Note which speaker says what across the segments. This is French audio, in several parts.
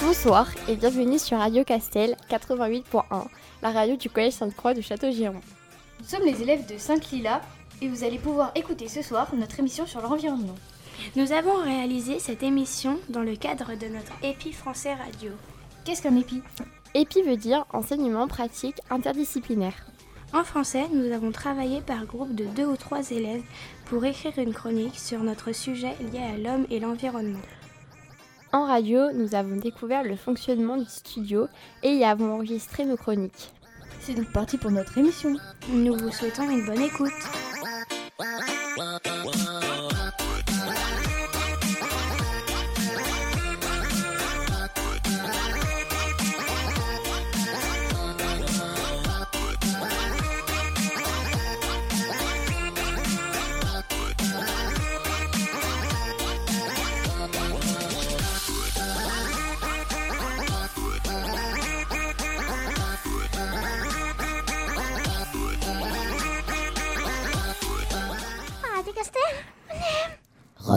Speaker 1: Bonsoir et bienvenue sur Radio Castel 88.1, la radio du Collège Sainte-Croix de Château-Giron.
Speaker 2: Nous sommes les élèves de Sainte-Lila et vous allez pouvoir écouter ce soir notre émission sur l'environnement.
Speaker 3: Nous avons réalisé cette émission dans le cadre de notre EPI français radio.
Speaker 2: Qu'est-ce qu'un EPI
Speaker 1: EPI veut dire enseignement pratique interdisciplinaire.
Speaker 3: En français, nous avons travaillé par groupe de deux ou trois élèves pour écrire une chronique sur notre sujet lié à l'homme et l'environnement.
Speaker 1: En radio, nous avons découvert le fonctionnement du studio et y avons enregistré nos chroniques.
Speaker 2: C'est donc parti pour notre émission.
Speaker 3: Nous vous souhaitons une bonne écoute.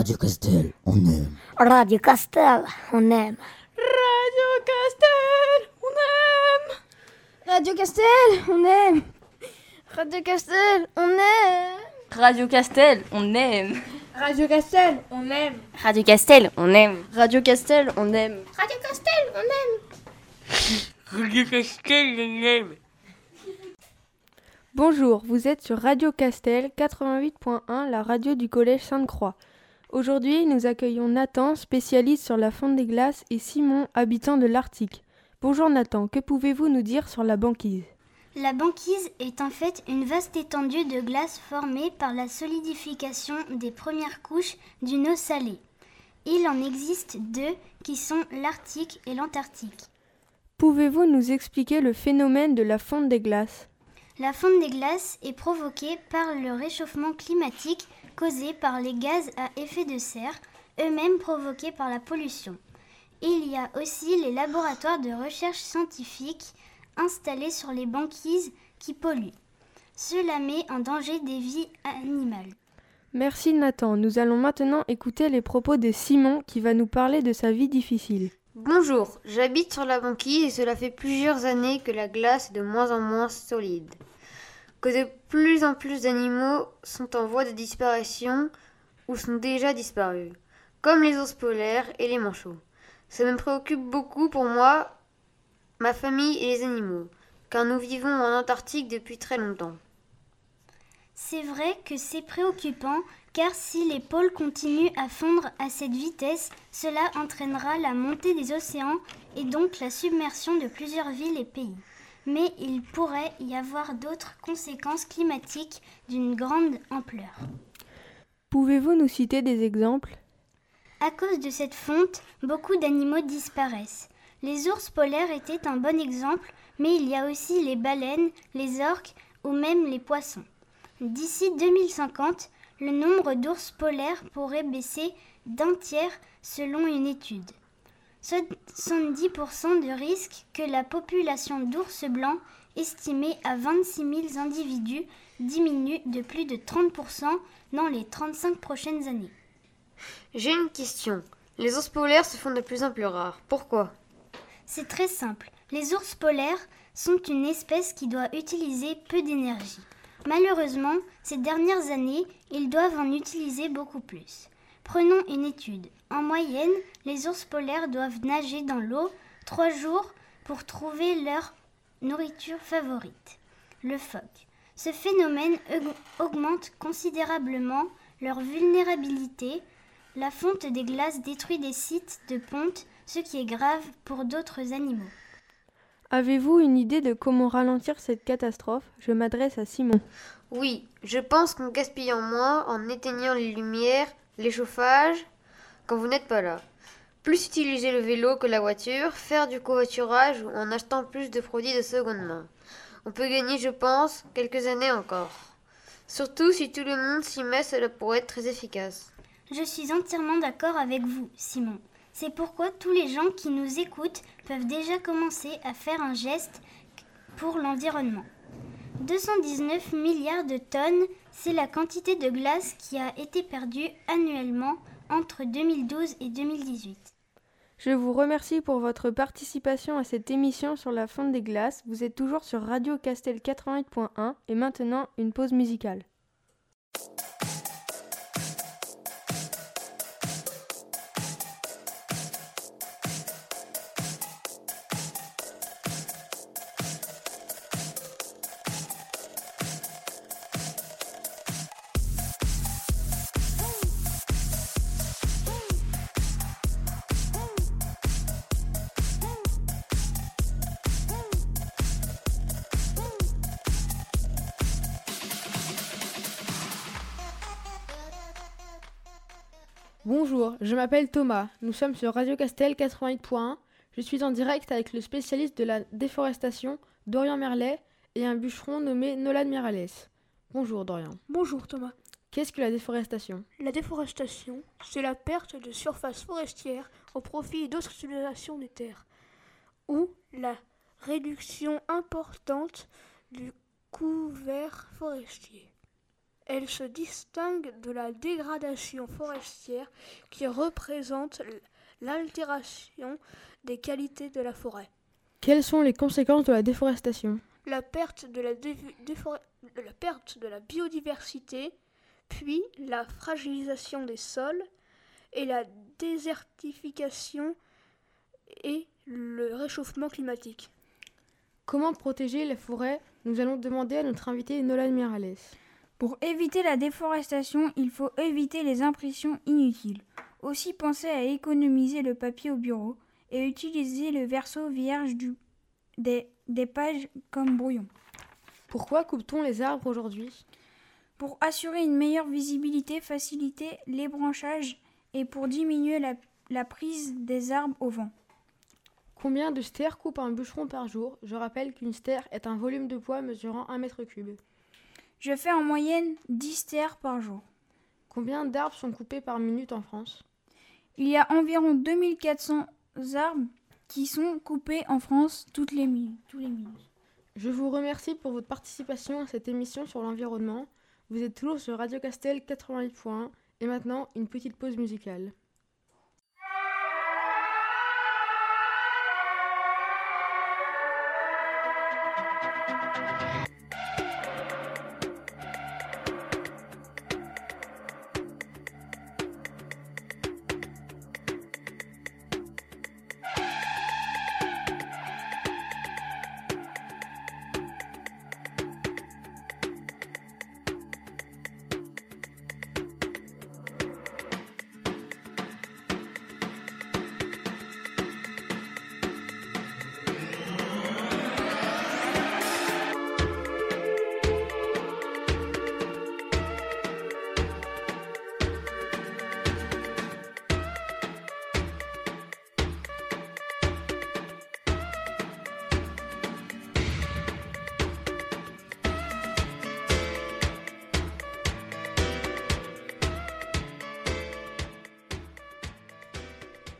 Speaker 4: Radio Castel, on aime.
Speaker 5: Radio Castel, on aime.
Speaker 2: Radio Castel, on aime. Radio Castel, on aime. Radio Castel, on aime.
Speaker 6: Radio Castel, on aime.
Speaker 2: Radio Castel, on aime.
Speaker 6: Radio Castel, on aime.
Speaker 1: Radio Castel, on aime.
Speaker 3: Radio Castel, on aime.
Speaker 6: Radio Castel, on aime.
Speaker 7: Bonjour, vous êtes sur Radio Castel 88.1, la radio du Collège Sainte-Croix. Aujourd'hui, nous accueillons Nathan, spécialiste sur la fonte des glaces, et Simon, habitant de l'Arctique. Bonjour Nathan, que pouvez-vous nous dire sur la banquise?
Speaker 8: La banquise est en fait une vaste étendue de glace formée par la solidification des premières couches d'une eau salée. Il en existe deux qui sont l'Arctique et l'Antarctique.
Speaker 7: Pouvez-vous nous expliquer le phénomène de la fonte des glaces?
Speaker 8: La fonte des glaces est provoquée par le réchauffement climatique causé par les gaz à effet de serre, eux-mêmes provoqués par la pollution. Il y a aussi les laboratoires de recherche scientifique installés sur les banquises qui polluent. Cela met en danger des vies animales.
Speaker 7: Merci Nathan, nous allons maintenant écouter les propos de Simon qui va nous parler de sa vie difficile.
Speaker 9: Bonjour, j'habite sur la banquise et cela fait plusieurs années que la glace est de moins en moins solide que de plus en plus d'animaux sont en voie de disparition ou sont déjà disparus, comme les ours polaires et les manchots. Ça me préoccupe beaucoup pour moi, ma famille et les animaux, car nous vivons en Antarctique depuis très longtemps.
Speaker 8: C'est vrai que c'est préoccupant, car si les pôles continuent à fondre à cette vitesse, cela entraînera la montée des océans et donc la submersion de plusieurs villes et pays mais il pourrait y avoir d'autres conséquences climatiques d'une grande ampleur.
Speaker 7: Pouvez-vous nous citer des exemples?
Speaker 8: À cause de cette fonte, beaucoup d'animaux disparaissent. Les ours polaires étaient un bon exemple, mais il y a aussi les baleines, les orques ou même les poissons. D'ici 2050, le nombre d'ours polaires pourrait baisser d'un tiers selon une étude. 70% de risque que la population d'ours blancs, estimée à 26 000 individus, diminue de plus de 30% dans les 35 prochaines années.
Speaker 9: J'ai une question. Les ours polaires se font de plus en plus rares. Pourquoi?
Speaker 8: C'est très simple. Les ours polaires sont une espèce qui doit utiliser peu d'énergie. Malheureusement, ces dernières années, ils doivent en utiliser beaucoup plus. Prenons une étude. En moyenne, les ours polaires doivent nager dans l'eau trois jours pour trouver leur nourriture favorite, le phoque. Ce phénomène augmente considérablement leur vulnérabilité. La fonte des glaces détruit des sites de ponte, ce qui est grave pour d'autres animaux.
Speaker 7: Avez-vous une idée de comment ralentir cette catastrophe? Je m'adresse à Simon.
Speaker 9: Oui, je pense qu'en gaspillant moins, en éteignant les lumières, les chauffages, quand vous n'êtes pas là. Plus utiliser le vélo que la voiture, faire du covoiturage ou en achetant plus de produits de seconde main. On peut gagner, je pense, quelques années encore. Surtout si tout le monde s'y met, cela pourrait être très efficace.
Speaker 8: Je suis entièrement d'accord avec vous, Simon. C'est pourquoi tous les gens qui nous écoutent peuvent déjà commencer à faire un geste pour l'environnement. 219 milliards de tonnes, c'est la quantité de glace qui a été perdue annuellement entre 2012 et 2018.
Speaker 10: Je vous remercie pour votre participation à cette émission sur la fonte des glaces. Vous êtes toujours sur Radio Castel 88.1 et maintenant une pause musicale. Je m'appelle Thomas. Nous sommes sur Radio Castel 88.1. Je suis en direct avec le spécialiste de la déforestation, Dorian Merlet, et un bûcheron nommé Nolan Mirales. Bonjour Dorian.
Speaker 11: Bonjour Thomas.
Speaker 10: Qu'est-ce que la déforestation?
Speaker 11: La déforestation, c'est la perte de surface forestière au profit d'autres utilisations des terres, ou la réduction importante du couvert forestier. Elle se distingue de la dégradation forestière qui représente l'altération des qualités de la forêt.
Speaker 10: Quelles sont les conséquences de la déforestation?
Speaker 11: La perte de la, la perte de la biodiversité, puis la fragilisation des sols et la désertification et le réchauffement climatique.
Speaker 10: Comment protéger les forêts Nous allons demander à notre invité Nolan Mirales.
Speaker 12: Pour éviter la déforestation, il faut éviter les impressions inutiles. Aussi pensez à économiser le papier au bureau et utiliser le verso vierge du, des, des pages comme brouillon.
Speaker 10: Pourquoi coupe-t-on les arbres aujourd'hui?
Speaker 12: Pour assurer une meilleure visibilité, faciliter les branchages et pour diminuer la, la prise des arbres au vent.
Speaker 10: Combien de stères coupe un bûcheron par jour? Je rappelle qu'une stère est un volume de poids mesurant 1 mètre cube.
Speaker 12: Je fais en moyenne 10 stères par jour.
Speaker 10: Combien d'arbres sont coupés par minute en France?
Speaker 12: Il y a environ 2400 arbres qui sont coupés en France toutes les minutes, tous les minutes.
Speaker 10: Je vous remercie pour votre participation à cette émission sur l'environnement. Vous êtes toujours sur Radio Castel 88.1 et maintenant une petite pause musicale.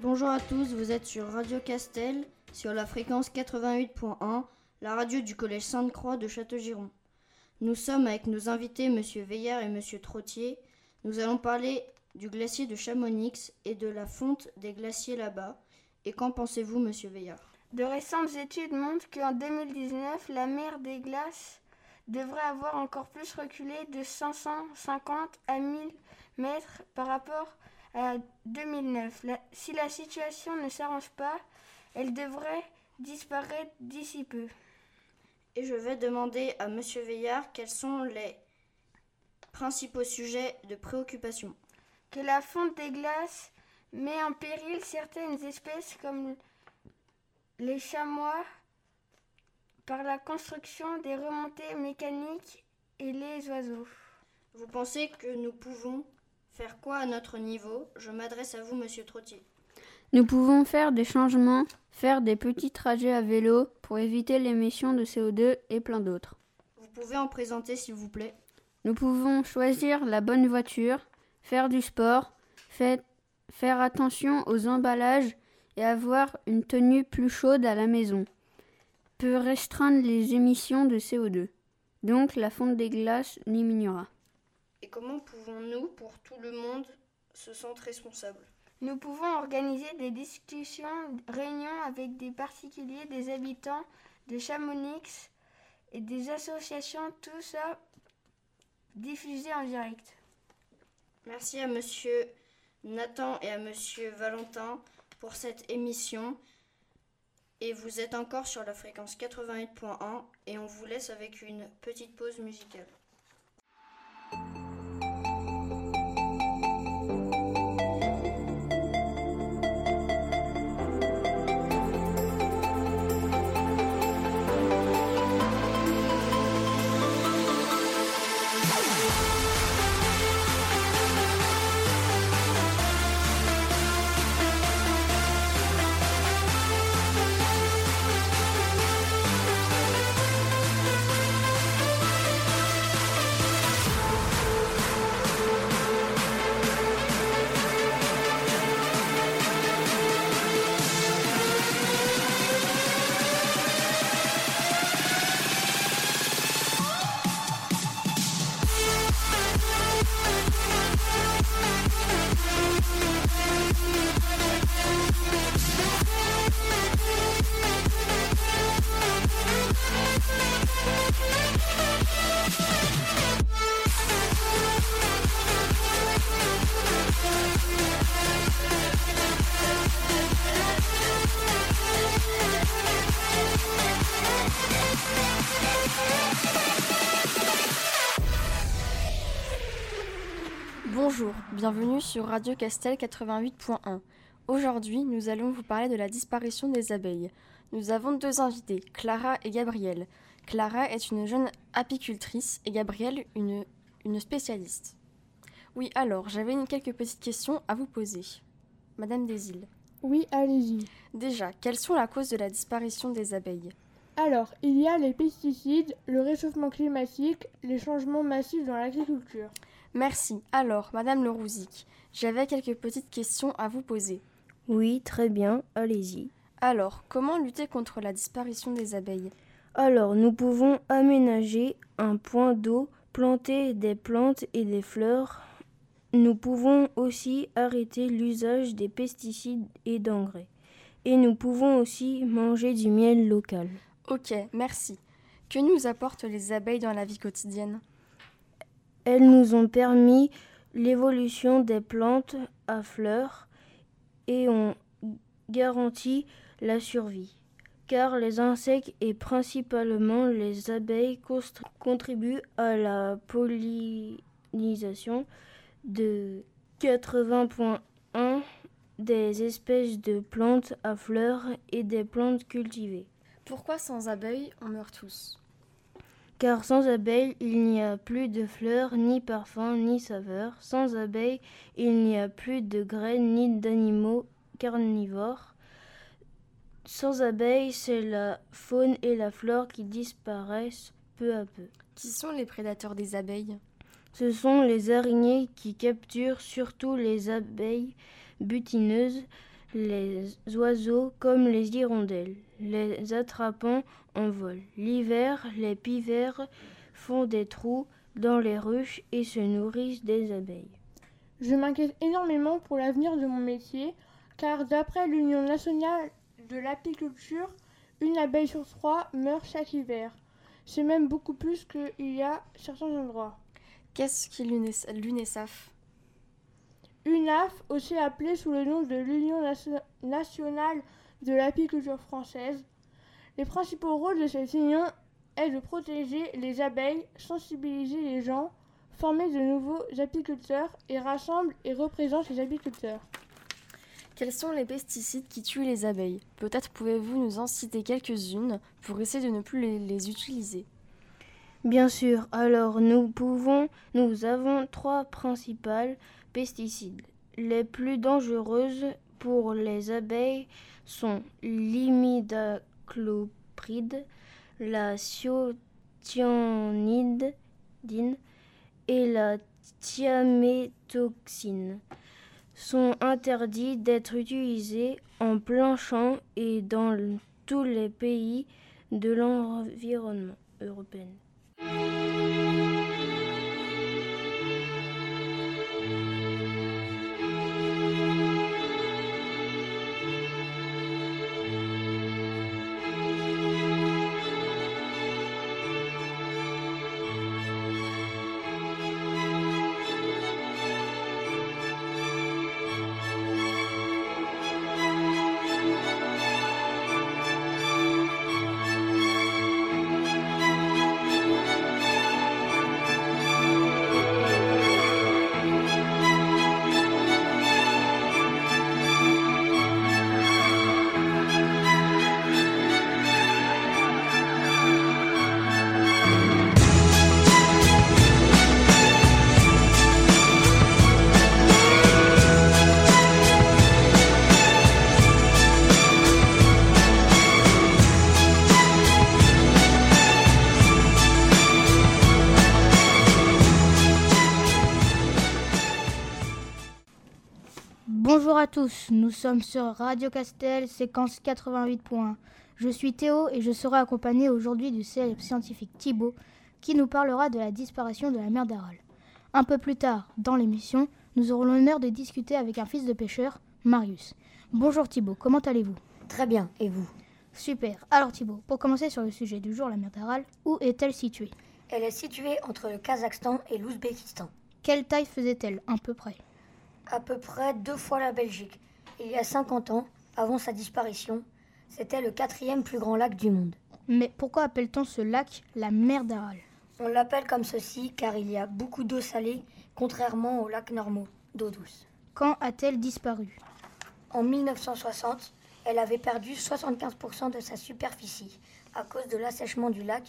Speaker 13: Bonjour à tous, vous êtes sur Radio Castel, sur la fréquence 88.1, la radio du collège Sainte-Croix de Châteaugiron. Nous sommes avec nos invités Monsieur Veillard et Monsieur Trottier. Nous allons parler du glacier de Chamonix et de la fonte des glaciers là-bas. Et qu'en pensez-vous, Monsieur Veillard?
Speaker 14: De récentes études montrent qu'en 2019, la mer des glaces devrait avoir encore plus reculé de 550 à 1000 mètres par rapport à 2009. La- si la situation ne s'arrange pas, elle devrait disparaître d'ici peu.
Speaker 13: Et je vais demander à Monsieur Veillard quels sont les principaux sujets de préoccupation.
Speaker 14: Que la fonte des glaces met en péril certaines espèces comme les chamois par la construction des remontées mécaniques et les oiseaux.
Speaker 13: Vous pensez que nous pouvons faire quoi à notre niveau? Je m'adresse à vous, Monsieur Trottier.
Speaker 15: Nous pouvons faire des changements, faire des petits trajets à vélo pour éviter l'émission de CO2 et plein d'autres.
Speaker 13: Vous pouvez en présenter s'il vous plaît?
Speaker 15: Nous pouvons choisir la bonne voiture, faire du sport, fait- faire attention aux emballages et avoir une tenue plus chaude à la maison. Peut restreindre les émissions de CO2. Donc la fonte des glaces diminuera.
Speaker 13: Et comment pouvons-nous, pour tout le monde, se sentir responsables?
Speaker 14: Nous pouvons organiser des discussions, réunions avec des particuliers, des habitants de Chamonix et des associations, tout ça diffusé en direct.
Speaker 13: Merci à monsieur Nathan et à monsieur Valentin pour cette émission. Et vous êtes encore sur la fréquence 88.1 et on vous laisse avec une petite pause musicale.
Speaker 16: Sur Radio Castel 88.1. Aujourd'hui, nous allons vous parler de la disparition des abeilles. Nous avons deux invités, Clara et Gabrielle. Clara est une jeune apicultrice et Gabrielle une, une spécialiste. Oui, alors, j'avais quelques petites questions à vous poser. Madame Desil.
Speaker 17: Oui, allez-y.
Speaker 16: Déjà, quelles sont la cause de la disparition des abeilles?
Speaker 17: Alors, il y a les pesticides, le réchauffement climatique, les changements massifs dans l'agriculture.
Speaker 16: Merci. Alors, Madame Lerouzic, j'avais quelques petites questions à vous poser.
Speaker 18: Oui, très bien, allez-y.
Speaker 16: Alors, comment lutter contre la disparition des abeilles?
Speaker 18: Alors, nous pouvons aménager un point d'eau, planter des plantes et des fleurs. Nous pouvons aussi arrêter l'usage des pesticides et d'engrais. Et nous pouvons aussi manger du miel local.
Speaker 16: Ok, merci. Que nous apportent les abeilles dans la vie quotidienne?
Speaker 18: Elles nous ont permis l'évolution des plantes à fleurs et ont garanti la survie. Car les insectes et principalement les abeilles contribuent à la pollinisation de 80.1 des espèces de plantes à fleurs et des plantes cultivées.
Speaker 16: Pourquoi sans abeilles, on meurt tous?
Speaker 18: Car sans abeilles, il n'y a plus de fleurs, ni parfums, ni saveurs. Sans abeilles, il n'y a plus de graines, ni d'animaux carnivores. Sans abeilles, c'est la faune et la flore qui disparaissent peu à peu.
Speaker 16: Qui sont les prédateurs des abeilles?
Speaker 18: Ce sont les araignées qui capturent surtout les abeilles butineuses, les oiseaux comme les hirondelles, les attrapant en vol. L'hiver, les pivers font des trous dans les ruches et se nourrissent des abeilles.
Speaker 17: Je m'inquiète énormément pour l'avenir de mon métier, car d'après l'Union nationale de l'apiculture, une abeille sur trois meurt chaque hiver. C'est même beaucoup plus qu'il y a certains endroits.
Speaker 16: Qu'est-ce que l'UNES- l'UNESAF
Speaker 17: UNAF, aussi appelée sous le nom de l'Union nation- nationale de l'apiculture française. Les principaux rôles de cette union est de protéger les abeilles, sensibiliser les gens, former de nouveaux apiculteurs et rassemble et représente les apiculteurs.
Speaker 16: Quels sont les pesticides qui tuent les abeilles? Peut-être pouvez-vous nous en citer quelques-unes pour essayer de ne plus les, les utiliser.
Speaker 18: Bien sûr, alors nous pouvons, nous avons trois principales pesticides. Les plus dangereuses pour les abeilles sont la cyothianidine et la thiamétoxine sont interdits d'être utilisés en plein champ et dans tous les pays de l'environnement européen.
Speaker 19: Sommes sur Radio Castel, séquence 88.1. Je suis Théo et je serai accompagné aujourd'hui du célèbre scientifique Thibaut qui nous parlera de la disparition de la mer d'Aral. Un peu plus tard dans l'émission, nous aurons l'honneur de discuter avec un fils de pêcheur, Marius. Bonjour Thibaut, comment allez-vous?
Speaker 5: Très bien, et vous?
Speaker 19: Super. Alors Thibaut, pour commencer sur le sujet du jour, la mer d'Aral, où est-elle située?
Speaker 5: Elle est située entre le Kazakhstan et l'Ouzbékistan.
Speaker 19: Quelle taille faisait-elle à peu près?
Speaker 5: À peu près deux fois la Belgique. Il y a 50 ans, avant sa disparition, c'était le quatrième plus grand lac du monde.
Speaker 19: Mais pourquoi appelle-t-on ce lac la mer d'Aral?
Speaker 5: On l'appelle comme ceci car il y a beaucoup d'eau salée, contrairement aux lacs normaux d'eau douce.
Speaker 19: Quand a-t-elle disparu?
Speaker 5: En 1960, elle avait perdu 75% de sa superficie à cause de l'assèchement du lac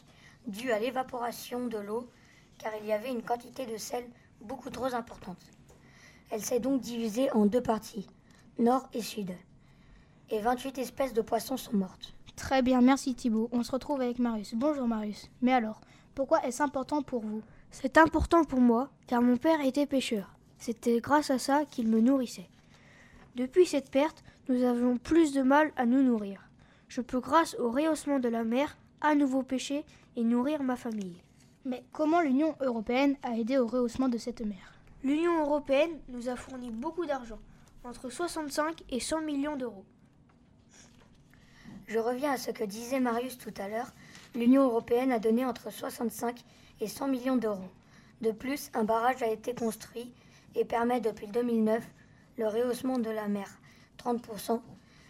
Speaker 5: dû à l'évaporation de l'eau car il y avait une quantité de sel beaucoup trop importante. Elle s'est donc divisée en deux parties, nord et sud. Et 28 espèces de poissons sont mortes.
Speaker 19: Très bien, merci Thibaut. On se retrouve avec Marius. Bonjour Marius. Mais alors, pourquoi est-ce important pour vous?
Speaker 3: C'est important pour moi car mon père était pêcheur. C'était grâce à ça qu'il me nourrissait. Depuis cette perte, nous avons plus de mal à nous nourrir. Je peux, grâce au rehaussement de la mer, à nouveau pêcher et nourrir ma famille.
Speaker 19: Mais comment l'Union européenne a aidé au rehaussement de cette mer?
Speaker 3: L'Union européenne nous a fourni beaucoup d'argent, entre 65 et 100 millions d'euros.
Speaker 5: Je reviens à ce que disait Marius tout à l'heure. L'Union européenne a donné entre 65 et 100 millions d'euros. De plus, un barrage a été construit et permet depuis 2009 le rehaussement de la mer, 30%,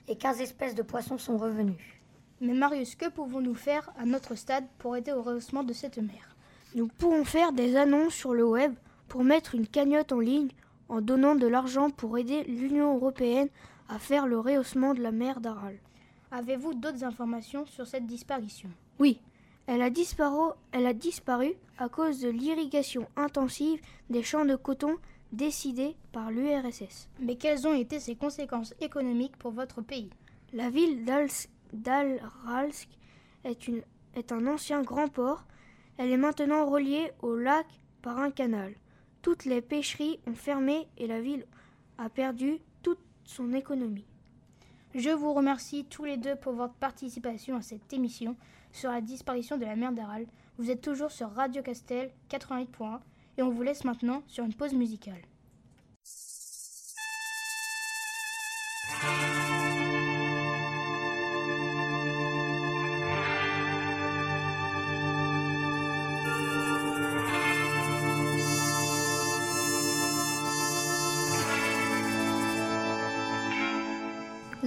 Speaker 5: et 15 espèces de poissons sont revenues.
Speaker 19: Mais Marius, que pouvons-nous faire à notre stade pour aider au rehaussement de cette mer?
Speaker 3: Nous pouvons faire des annonces sur le web pour mettre une cagnotte en ligne en donnant de l'argent pour aider l'Union européenne à faire le rehaussement de la mer d'Aral.
Speaker 19: Avez-vous d'autres informations sur cette disparition?
Speaker 3: Oui, elle a, disparu, elle a disparu à cause de l'irrigation intensive des champs de coton décidée par l'URSS.
Speaker 19: Mais quelles ont été ses conséquences économiques pour votre pays?
Speaker 3: La ville est, une, est un ancien grand port. Elle est maintenant reliée au lac par un canal. Toutes les pêcheries ont fermé et la ville a perdu toute son économie.
Speaker 19: Je vous remercie tous les deux pour votre participation à cette émission sur la disparition de la mer d'Aral. Vous êtes toujours sur Radio Castel 88.1 et on vous laisse maintenant sur une pause musicale.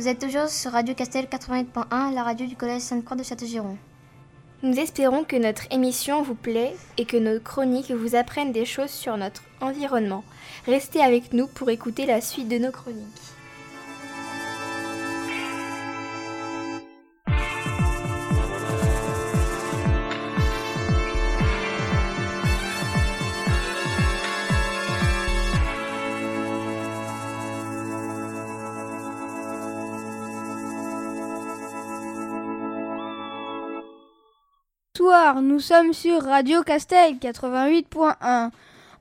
Speaker 2: Vous êtes toujours sur Radio Castel 88.1, la radio du collège Sainte-Croix de Châteaugiron.
Speaker 15: Nous espérons que notre émission vous plaît et que nos chroniques vous apprennent des choses sur notre environnement. Restez avec nous pour écouter la suite de nos chroniques.
Speaker 19: Bonsoir, nous sommes sur Radio Castel 88.1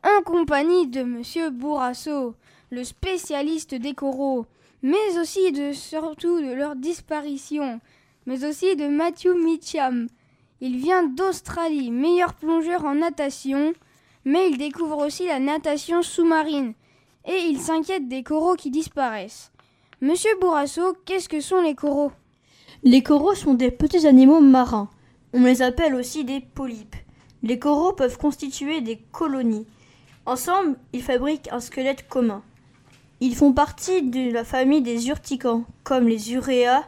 Speaker 19: en compagnie de Monsieur Bourrasso, le spécialiste des coraux, mais aussi de surtout de leur disparition, mais aussi de Matthew Mitcham. Il vient d'Australie, meilleur plongeur en natation, mais il découvre aussi la natation sous-marine et il s'inquiète des coraux qui disparaissent. Monsieur Bourrasso, qu'est-ce que sont les coraux?
Speaker 13: Les coraux sont des petits animaux marins. On les appelle aussi des polypes. Les coraux peuvent constituer des colonies. Ensemble, ils fabriquent un squelette commun. Ils font partie de la famille des urticans, comme les uréas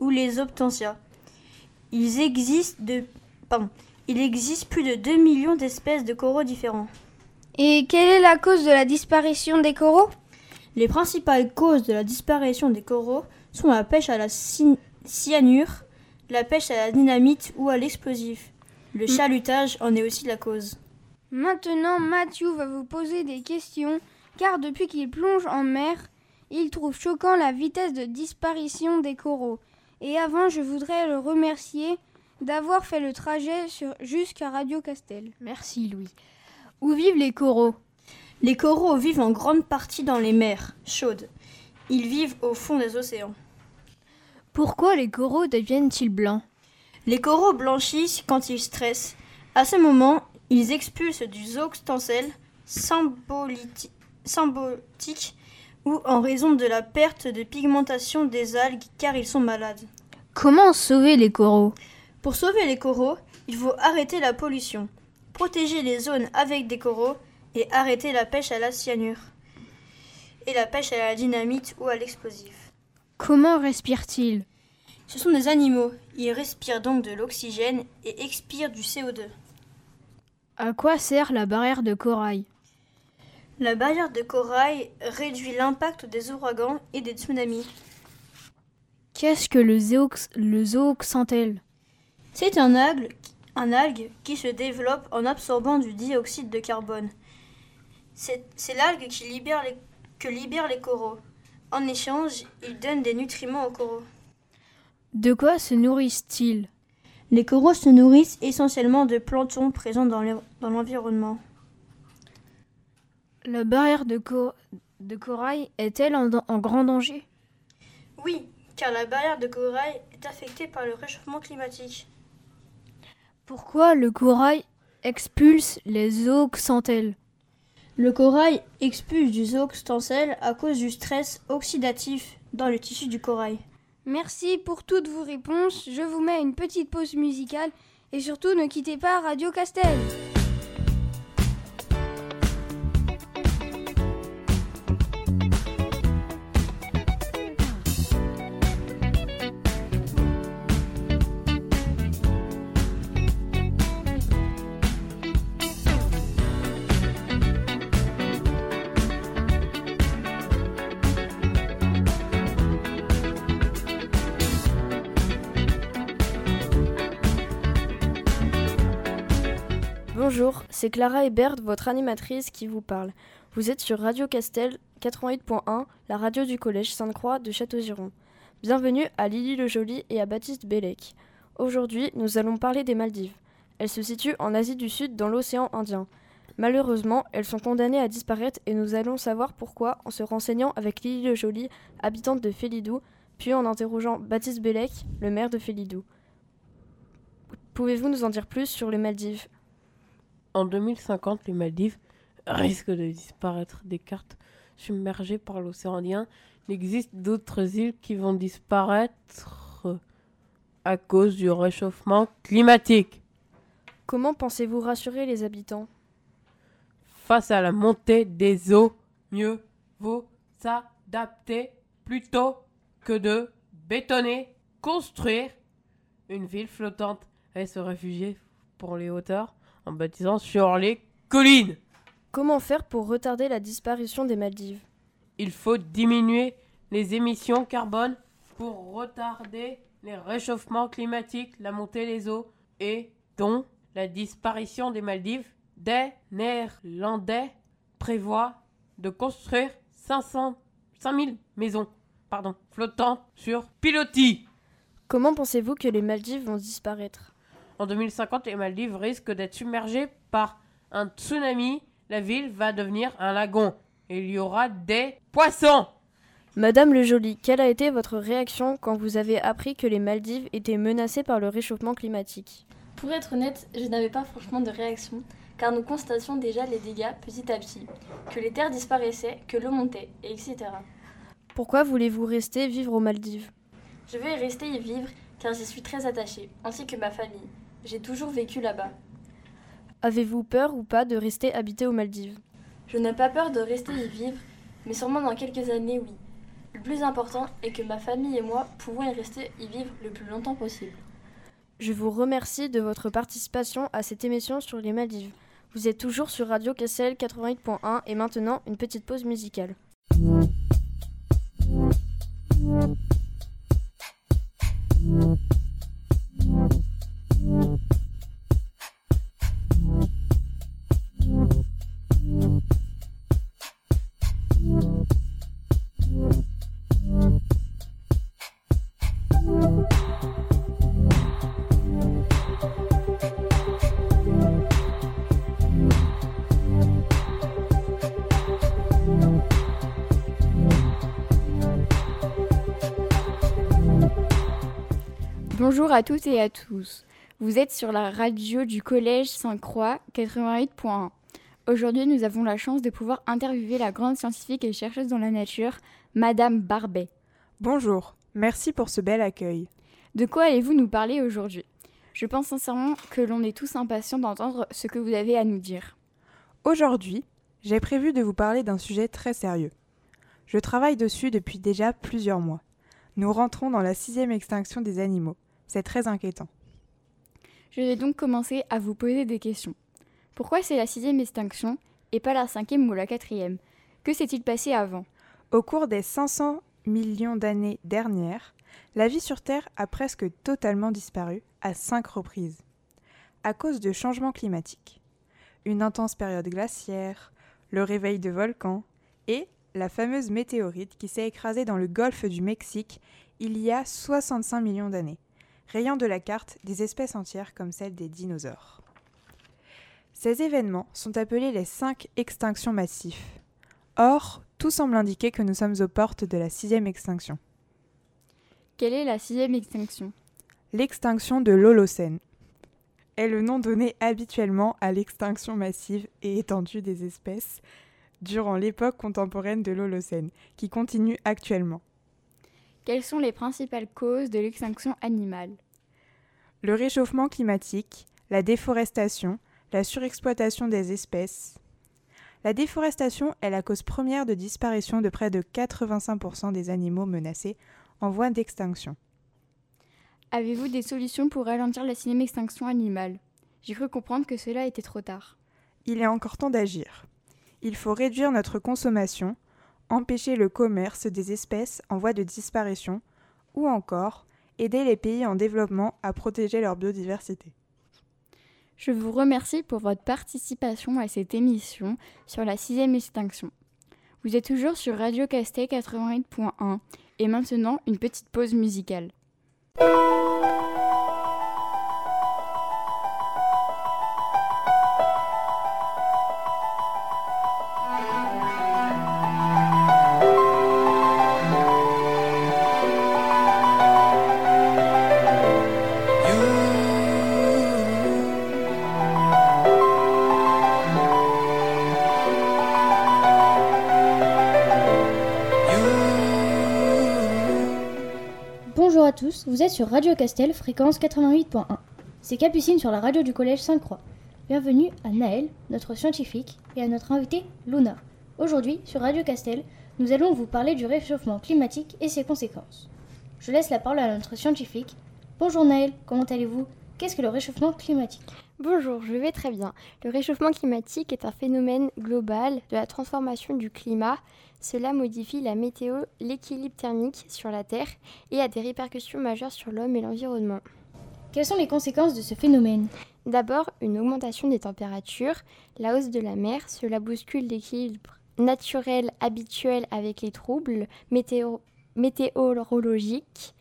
Speaker 13: ou les optantia. Ils existent de... Pardon. Il existe plus de 2 millions d'espèces de coraux différents.
Speaker 19: Et quelle est la cause de la disparition des coraux?
Speaker 13: Les principales causes de la disparition des coraux sont la pêche à la cyanure, la pêche à la dynamite ou à l'explosif. Le chalutage en est aussi la cause.
Speaker 19: Maintenant, Matthew va vous poser des questions, car depuis qu'il plonge en mer, il trouve choquant la vitesse de disparition des coraux. Et avant, je voudrais le remercier d'avoir fait le trajet jusqu'à Radio Castel.
Speaker 12: Merci Louis. Où vivent les coraux?
Speaker 13: Les coraux vivent en grande partie dans les mers chaudes. Ils vivent au fond des océans.
Speaker 12: Pourquoi les coraux deviennent-ils blancs?
Speaker 13: Les coraux blanchissent quand ils stressent. À ce moment, ils expulsent du zooxtancelle symbolique ou en raison de la perte de pigmentation des algues car ils sont malades.
Speaker 12: Comment sauver les coraux?
Speaker 13: Pour sauver les coraux, il faut arrêter la pollution, protéger les zones avec des coraux et arrêter la pêche à la cyanure et la pêche à la dynamite ou à l'explosif.
Speaker 12: Comment respirent-ils
Speaker 13: Ce sont des animaux. Ils respirent donc de l'oxygène et expirent du CO2.
Speaker 12: À quoi sert la barrière de corail?
Speaker 13: La barrière de corail réduit l'impact des ouragans et des tsunamis.
Speaker 12: Qu'est-ce que le, zoox le zooxanthelle?
Speaker 13: C'est un algue, un algue qui se développe en absorbant du dioxyde de carbone. C'est l'algue qui libère les, que libèrent les coraux. En échange, il donne des nutriments aux coraux.
Speaker 12: De quoi se nourrissent-ils?
Speaker 13: Les coraux se nourrissent essentiellement de plancton présents dans l'environnement.
Speaker 12: La barrière de, de corail est-elle en, en grand danger?
Speaker 13: Oui, car la barrière de corail est affectée par le réchauffement climatique.
Speaker 12: Pourquoi le corail expulse les zooxanthelles
Speaker 13: Le corail expulse du zooxanthelle à cause du stress oxydatif dans le tissu du corail.
Speaker 19: Merci pour toutes vos réponses. Je vous mets une petite pause musicale et surtout ne quittez pas Radio Castel.
Speaker 20: Bonjour, c'est Clara Hébert, votre animatrice qui vous parle. Vous êtes sur Radio Castel 88.1, la radio du collège Sainte-Croix de Château-Giron. Bienvenue à Lily Le Joly et à Baptiste Bellec. Aujourd'hui, nous allons parler des Maldives. Elles se situent en Asie du Sud dans l'océan Indien. Malheureusement, elles sont condamnées à disparaître et nous allons savoir pourquoi en se renseignant avec Lily Le Joly, habitante de Félidou, puis en interrogeant Baptiste Bellec, le maire de Félidou. Pouvez-vous nous en dire plus sur les Maldives?
Speaker 21: En 2050, les Maldives risquent de disparaître des cartes submergées par l'océan Indien. Il existe d'autres îles qui vont disparaître à cause du réchauffement climatique.
Speaker 20: Comment pensez-vous rassurer les habitants?
Speaker 21: Face à la montée des eaux, mieux vaut s'adapter plutôt que de bétonner, construire une ville flottante et se réfugier pour les hauteurs en baptisant sur les collines.
Speaker 20: Comment faire pour retarder la disparition des Maldives?
Speaker 21: Il faut diminuer les émissions carbone pour retarder les réchauffements climatiques, la montée des eaux et donc la disparition des Maldives. Des Néerlandais prévoient de construire 500, 5000 maisons pardon, flottantes sur pilotis.
Speaker 20: Comment pensez-vous que les Maldives vont disparaître?
Speaker 21: En 2050, les Maldives risquent d'être submergées par un tsunami. La ville va devenir un lagon. Et il y aura des poissons.
Speaker 1: Madame Le Joly, quelle a été votre réaction quand vous avez appris que les Maldives étaient menacées par le réchauffement climatique?
Speaker 20: Pour être honnête, je n'avais pas franchement de réaction, car nous constations déjà les dégâts petit à petit, que les terres disparaissaient, que l'eau montait, etc.
Speaker 1: Pourquoi voulez-vous rester vivre aux Maldives?
Speaker 20: Je veux y rester y vivre, car j'y suis très attachée, ainsi que ma famille. J'ai toujours vécu là-bas.
Speaker 1: Avez-vous peur ou pas de rester habité aux Maldives?
Speaker 20: Je n'ai pas peur de rester y vivre, mais sûrement dans quelques années, oui. Le plus important est que ma famille et moi pouvons y rester y vivre le plus longtemps possible.
Speaker 1: Je vous remercie de votre participation à cette émission sur les Maldives. Vous êtes toujours sur Radio Cassel 88.1 et maintenant une petite pause musicale.
Speaker 22: À toutes et à tous. Vous êtes sur la radio du Collège Sainte-Croix 88.1. Aujourd'hui, nous avons la chance de pouvoir interviewer la grande scientifique et chercheuse dans la nature, Madame Barbet.
Speaker 23: Bonjour, merci pour ce bel accueil.
Speaker 22: De quoi allez-vous nous parler aujourd'hui? Je pense sincèrement que l'on est tous impatients d'entendre ce que vous avez à nous dire.
Speaker 23: Aujourd'hui, j'ai prévu de vous parler d'un sujet très sérieux. Je travaille dessus depuis déjà plusieurs mois. Nous rentrons dans la sixième extinction des animaux. C'est très inquiétant.
Speaker 22: Je vais donc commencer à vous poser des questions. Pourquoi c'est la sixième extinction et pas la cinquième ou la quatrième? Que s'est-il passé avant?
Speaker 23: Au cours des 500 millions d'années dernières, la vie sur Terre a presque totalement disparu à cinq reprises. À cause de changements climatiques. Une intense période glaciaire, le réveil de volcans et la fameuse météorite qui s'est écrasée dans le golfe du Mexique il y a 65 millions d'années rayant de la carte des espèces entières comme celles des dinosaures. Ces événements sont appelés les cinq extinctions massives. Or, tout semble indiquer que nous sommes aux portes de la sixième extinction.
Speaker 22: Quelle est la sixième extinction?
Speaker 23: L'extinction de l'Holocène est le nom donné habituellement à l'extinction massive et étendue des espèces durant l'époque contemporaine de l'Holocène, qui continue actuellement.
Speaker 22: Quelles sont les principales causes de l'extinction animale?
Speaker 23: Le réchauffement climatique, la déforestation, la surexploitation des espèces. La déforestation est la cause première de disparition de près de 85% des animaux menacés en voie d'extinction.
Speaker 22: Avez-vous des solutions pour ralentir la sixième extinction animale? J'ai cru comprendre que cela était trop tard.
Speaker 23: Il est encore temps d'agir. Il faut réduire notre consommation, empêcher le commerce des espèces en voie de disparition ou encore aider les pays en développement à protéger leur biodiversité.
Speaker 22: Je vous remercie pour votre participation à cette émission sur la sixième extinction. Vous êtes toujours sur Radio Castet 88.1 et maintenant une petite pause musicale.
Speaker 2: Vous êtes sur Radio Castel, fréquence 88.1. C'est Capucine sur la radio du collège Sainte-Croix. Bienvenue à Naël, notre scientifique, et à notre invitée Luna. Aujourd'hui, sur Radio Castel, nous allons vous parler du réchauffement climatique et ses conséquences. Je laisse la parole à notre scientifique. Bonjour Naël, comment allez-vous? Qu'est-ce que le réchauffement climatique?
Speaker 1: Bonjour, je vais très bien. Le réchauffement climatique est un phénomène global de la transformation du climat. Cela modifie la météo, l'équilibre thermique sur la Terre et a des répercussions majeures sur l'homme et l'environnement.
Speaker 2: Quelles sont les conséquences de ce phénomène?
Speaker 1: D'abord, une augmentation des températures, la hausse de la mer, cela bouscule l'équilibre naturel habituel avec les troubles météo météorologiques.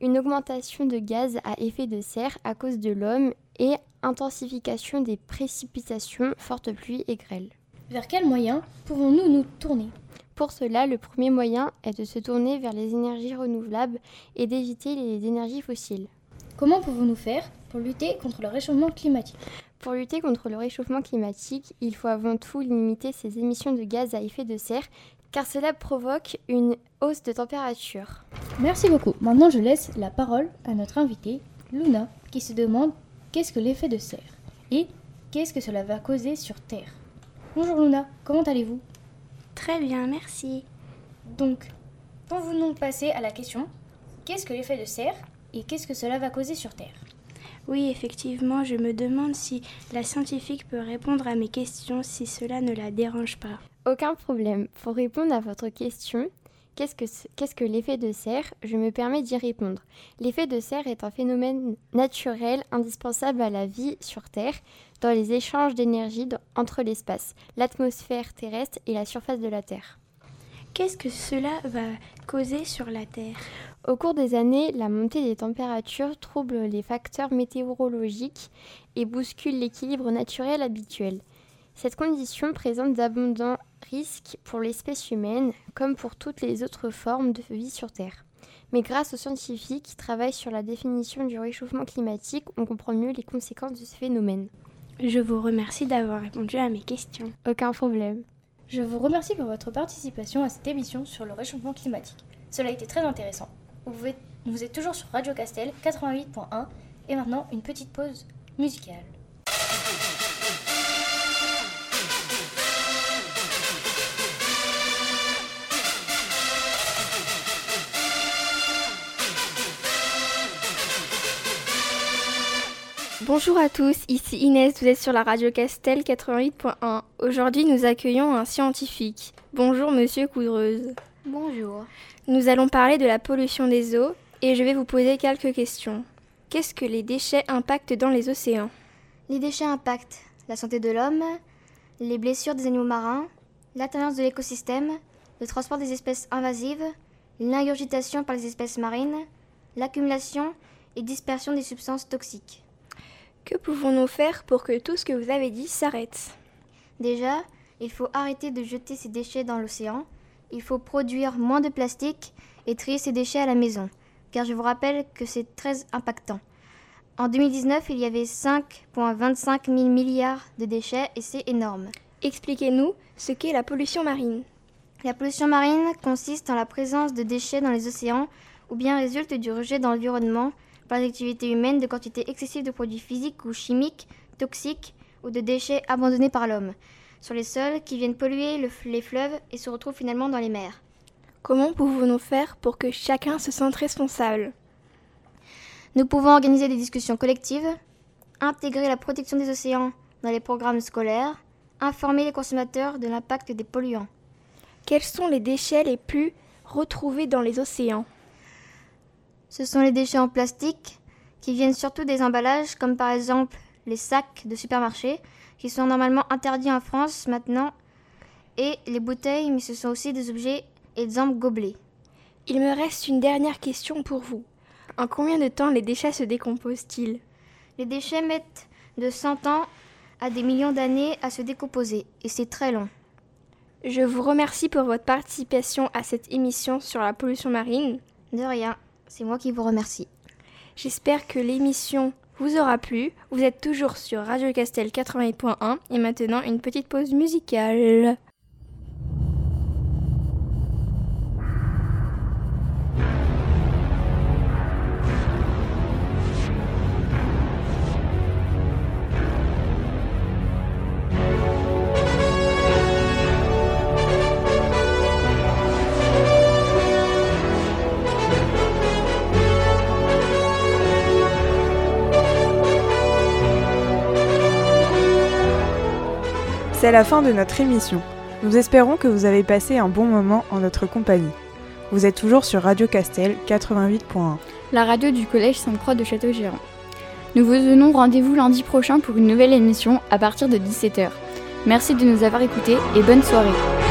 Speaker 1: Une augmentation de gaz à effet de serre à cause de l'homme et intensification des précipitations, fortes pluies et grêles.
Speaker 2: Vers quels moyens pouvons-nous nous tourner?
Speaker 1: Pour cela, le premier moyen est de se tourner vers les énergies renouvelables et d'éviter les énergies fossiles.
Speaker 2: Comment pouvons-nous faire pour lutter contre le réchauffement climatique?
Speaker 1: Pour lutter contre le réchauffement climatique, il faut avant tout limiter ces émissions de gaz à effet de serre car cela provoque une hausse de température.
Speaker 2: Merci beaucoup. Maintenant, je laisse la parole à notre invitée, Luna, qui se demande qu'est-ce que l'effet de serre et qu'est-ce que cela va causer sur Terre. Bonjour Luna, comment allez-vous?
Speaker 24: Très bien, merci.
Speaker 2: Donc, pouvons-nous passer à la question qu'est-ce que l'effet de serre et qu'est-ce que cela va causer sur Terre?
Speaker 24: Oui, effectivement, je me demande si la scientifique peut répondre à mes questions si cela ne la dérange pas.
Speaker 1: Aucun problème. Pour répondre à votre question, qu'est-ce que, qu'est-ce que l'effet de serre? Je me permets d'y répondre. L'effet de serre est un phénomène naturel indispensable à la vie sur Terre dans les échanges d'énergie entre l'espace, l'atmosphère terrestre et la surface de la Terre.
Speaker 24: Qu'est-ce que cela va causer sur la Terre?
Speaker 1: Au cours des années, la montée des températures trouble les facteurs météorologiques et bouscule l'équilibre naturel habituel. Cette condition présente d'abondants risques pour l'espèce humaine, comme pour toutes les autres formes de vie sur Terre. Mais grâce aux scientifiques qui travaillent sur la définition du réchauffement climatique, on comprend mieux les conséquences de ce phénomène.
Speaker 24: Je vous remercie d'avoir répondu à mes questions.
Speaker 1: Aucun problème.
Speaker 2: Je vous remercie pour votre participation à cette émission sur le réchauffement climatique. Cela a été très intéressant. Vous êtes, vous êtes toujours sur Radio Castel 88.1 et maintenant une petite pause musicale.
Speaker 16: Bonjour à tous, ici Inès, vous êtes sur la radio Castel 88.1. Aujourd'hui, nous accueillons un scientifique. Bonjour Monsieur Coudreuse.
Speaker 25: Bonjour.
Speaker 16: Nous allons parler de la pollution des eaux et je vais vous poser quelques questions. Qu'est-ce que les déchets impactent dans les océans?
Speaker 25: Les déchets impactent la santé de l'homme, les blessures des animaux marins, l'alternance de l'écosystème, le transport des espèces invasives, l'ingurgitation par les espèces marines, l'accumulation et dispersion des substances toxiques.
Speaker 16: Que pouvons-nous faire pour que tout ce que vous avez dit s'arrête?
Speaker 25: Déjà, il faut arrêter de jeter ces déchets dans l'océan. Il faut produire moins de plastique et trier ces déchets à la maison, car je vous rappelle que c'est très impactant. En 2019, il y avait 5,25 000 milliards de déchets et c'est énorme.
Speaker 16: Expliquez-nous ce qu'est la pollution marine.
Speaker 25: La pollution marine consiste en la présence de déchets dans les océans ou bien résulte du rejet dans l'environnement par les activités humaines de quantités excessives de produits physiques ou chimiques, toxiques ou de déchets abandonnés par l'homme sur les sols qui viennent polluer le, les fleuves et se retrouvent finalement dans les mers.
Speaker 16: Comment pouvons-nous faire pour que chacun se sente responsable?
Speaker 25: Nous pouvons organiser des discussions collectives, intégrer la protection des océans dans les programmes scolaires, informer les consommateurs de l'impact des polluants.
Speaker 16: Quels sont les déchets les plus retrouvés dans les océans?
Speaker 25: Ce sont les déchets en plastique qui viennent surtout des emballages comme par exemple les sacs de supermarché qui sont normalement interdits en France maintenant et les bouteilles mais ce sont aussi des objets exemple gobelets.
Speaker 16: Il me reste une dernière question pour vous. En combien de temps les déchets se décomposent-ils?
Speaker 25: Les déchets mettent de 100 ans à des millions d'années à se décomposer et c'est très long.
Speaker 16: Je vous remercie pour votre participation à cette émission sur la pollution marine.
Speaker 25: De rien. C'est moi qui vous remercie.
Speaker 16: J'espère que l'émission vous aura plu. Vous êtes toujours sur Radio Castel 88.1 et maintenant une petite pause musicale.
Speaker 23: C'est la fin de notre émission. Nous espérons que vous avez passé un bon moment en notre compagnie. Vous êtes toujours sur Radio Castel 88.1.
Speaker 22: La radio du Collège Sainte-Croix de Château-Giron. Nous vous donnons rendez-vous lundi prochain pour une nouvelle émission à partir de 17h. Merci de nous avoir écoutés et bonne soirée.